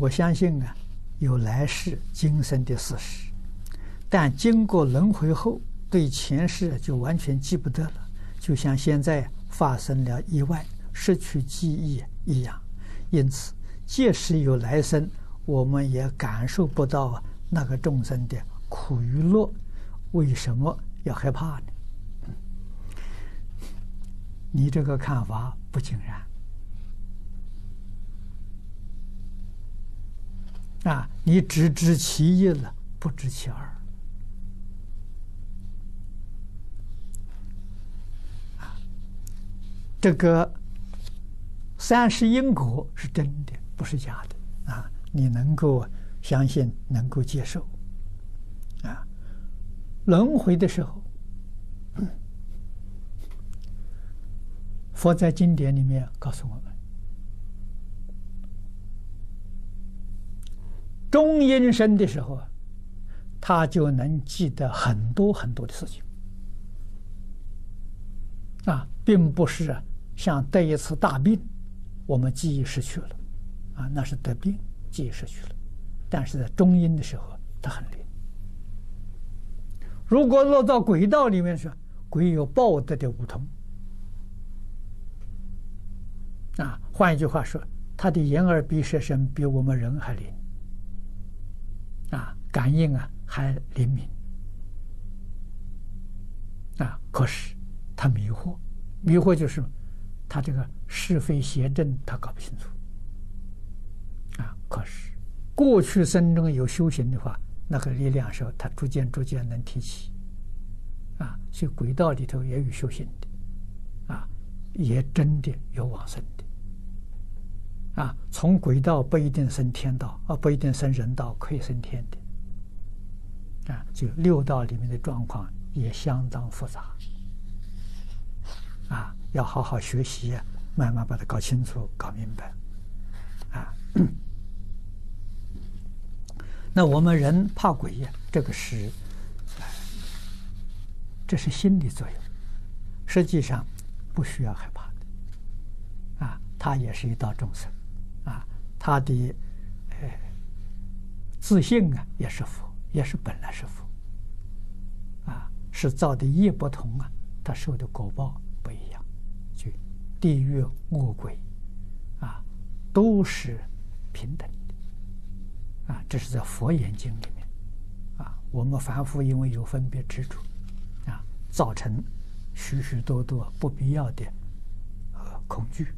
我相信啊，有来世今生的事实，但经过轮回后，对前世就完全记不得了，就像现在发生了意外，失去记忆一样。因此，即使有来生，我们也感受不到那个众生的苦与乐。为什么要害怕呢？你这个看法不尽然。啊，你只知其一了，不知其二。啊，这个三世因果是真的，不是假的啊！你能够相信，能够接受。啊，轮回的时候，佛在经典里面告诉我们。中阴身的时候，他就能记得很多很多的事情，啊，并不是像得一次大病，我们记忆失去了，啊，那是得病，记忆失去了。但是在中阴的时候，他很灵。如果落到鬼道里面去，鬼有报德的五通，啊，换一句话说，他的眼耳鼻舌身比我们人还灵。啊，感应啊还灵敏啊，可是他迷惑，迷惑就是他这个是非邪正他搞不清楚啊。可是过去生中有修行的话，那个力量时候他逐渐逐渐能提起啊。所以鬼道里头也有修行的啊，也真的有往生的。啊，从鬼道不一定升天道，啊，不一定升人道，可以升天的。啊，就六道里面的状况也相当复杂。啊，要好好学习，慢慢把它搞清楚、搞明白。啊，那我们人怕鬼呀，这个是，这是心理作用，实际上不需要害怕的。啊，他也是一道众生。啊，他的呃自信啊，也是佛，也是本来是佛。啊，是造的业不同啊，他受的果报不一样。就地狱恶鬼啊，都是平等的。啊，这是在佛眼睛里面。啊，我们凡夫因为有分别执着，啊，造成许许多多不必要的恐惧。